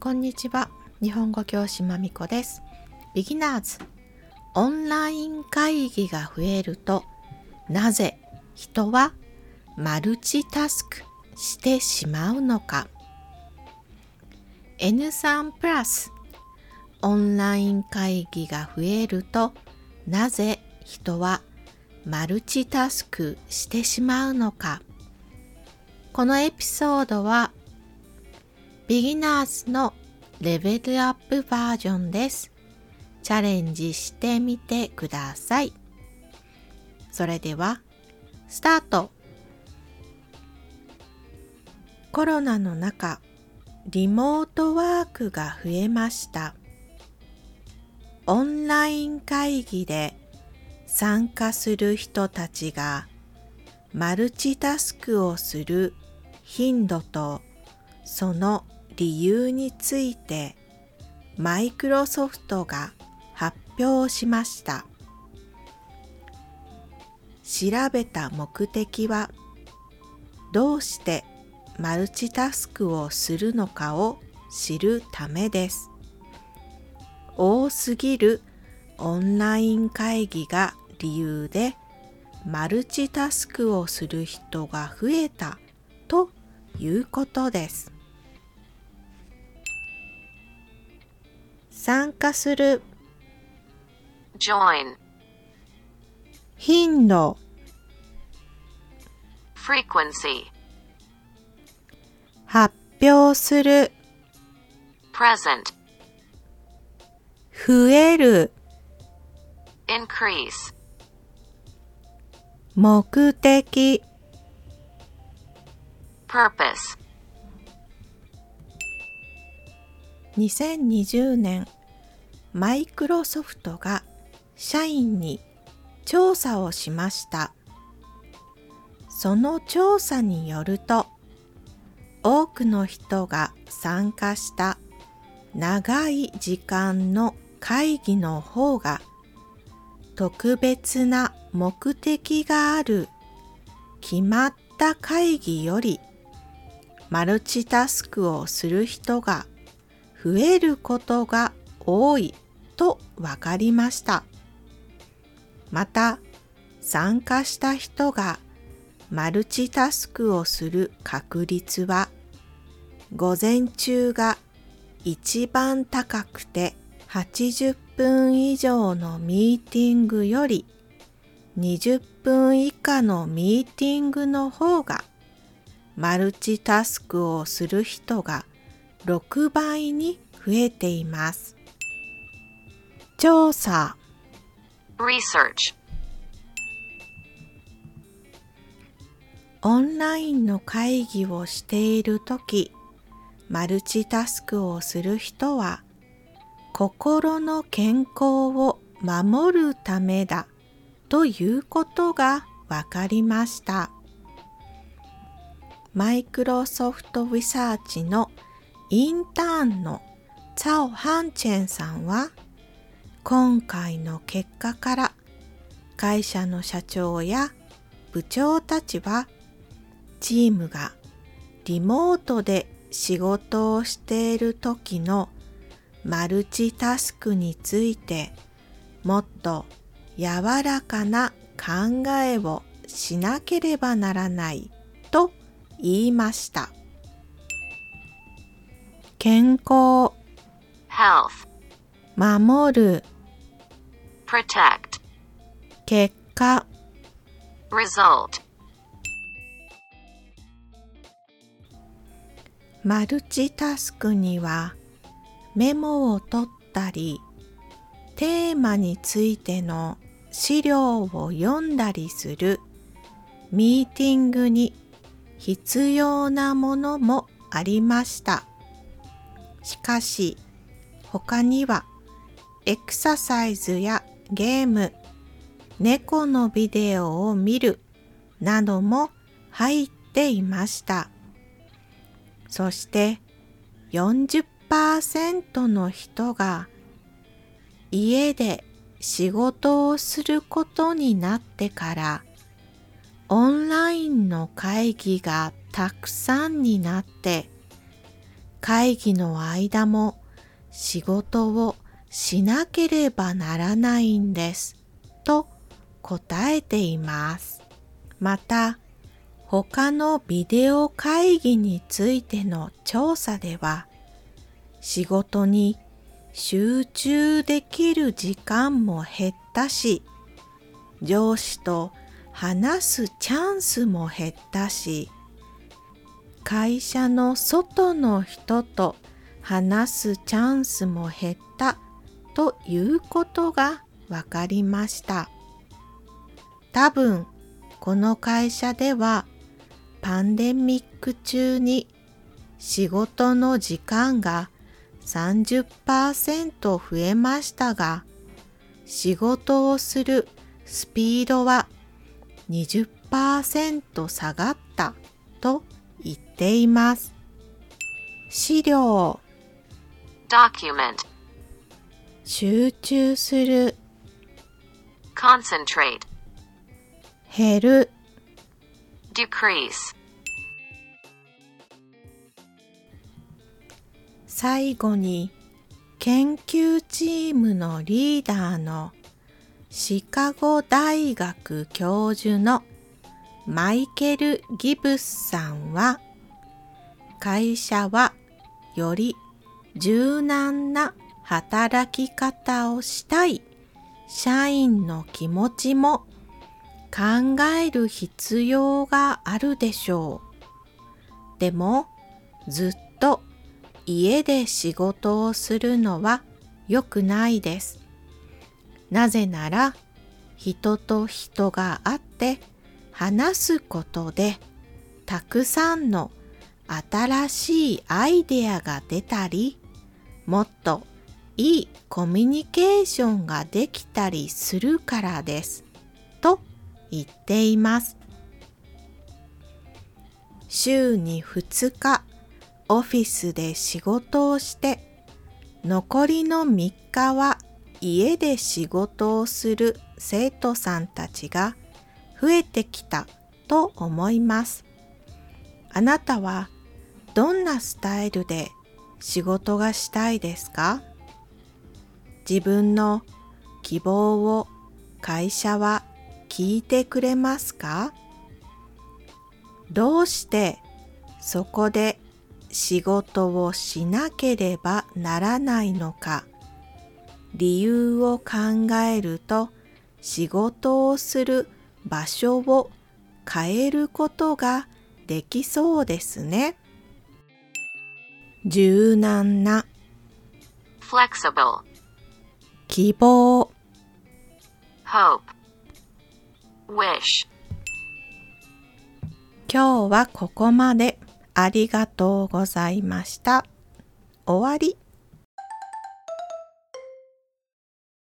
こんにちは。日本語教師まみこです。ビギナーズ。オンライン会議が増えると、なぜ人はマルチタスクしてしまうのか。N3 プラス。オンライン会議が増えると、なぜ人はマルチタスクしてしまうのか。このエピソードはビギナーズのレベルアップバージョンです。チャレンジしてみてください。それでは、スタートコロナの中、リモートワークが増えました。オンライン会議で参加する人たちがマルチタスクをする頻度とその理由についてマイクロソフトが発表しました調べた目的はどうしてマルチタスクをするのかを知るためです多すぎるオンライン会議が理由でマルチタスクをする人が増えたということです。参加する join, 頻度 frequency, 発表する present, 増える increase, 目的 purpose, 2020年マイクロソフトが社員に調査をしました。その調査によると多くの人が参加した長い時間の会議の方が特別な目的がある決まった会議よりマルチタスクをする人が増えることが多いと分かりました。また参加した人がマルチタスクをする確率は午前中が一番高くて80分以上のミーティングより20分以下のミーティングの方がマルチタスクをする人が6倍に増えています。調査 research, オンラインの会議をしているとき、マルチタスクをする人は、心の健康を守るためだということが分かりました。マイクロソフトリサーチのインターンのチャオ・ハンチェンさんは、今回の結果から会社の社長や部長たちはチームがリモートで仕事をしている時のマルチタスクについてもっと柔らかな考えをしなければならないと言いました。健康、health, 守る、protect, 結果、result, マルチタスクにはメモを取ったりテーマについての資料を読んだりする。ミーティングに必要なものもありました。しかし他にはエクササイズやゲーム、猫のビデオを見るなども入っていました。そして40%の人が家で仕事をすることになってからオンラインの会議がたくさんになって会議の間も仕事をしなければならないんですと答えています。また他のビデオ会議についての調査では仕事に集中できる時間も減ったし上司と話すチャンスも減ったし会社の外の人と話すチャンスも減ったということが分かりました。多分この会社ではパンデミック中に仕事の時間が30%増えましたが仕事をするスピードは20%下がったと言っています。資料。Document, 集中する。Concentrate, 減る。Decrease, 最後に研究チームのリーダーのシカゴ大学教授のマイケル・ギブスさんは会社はより柔軟な働き方をしたい社員の気持ちも考える必要があるでしょう。でもずっと家で仕事をするのは良くないです。なぜなら人と人が会って話すことでたくさんの新しいアイデアが出たりもっといいコミュニケーションができたりするからですと言っています。週に2日オフィスで仕事をして残りの3日は家で仕事をする生徒さんたちが増えてきたと思います。あなたはどんなスタイルで仕事がしたいですか？自分の希望を会社は聞いてくれますか？どうしてそこで仕事をしなければならないのか？理由を考えると仕事をする場所を変えることができそうですね。柔軟な flexible, 希望 hope, wish. 今日はここまでありがとうございました。終わり。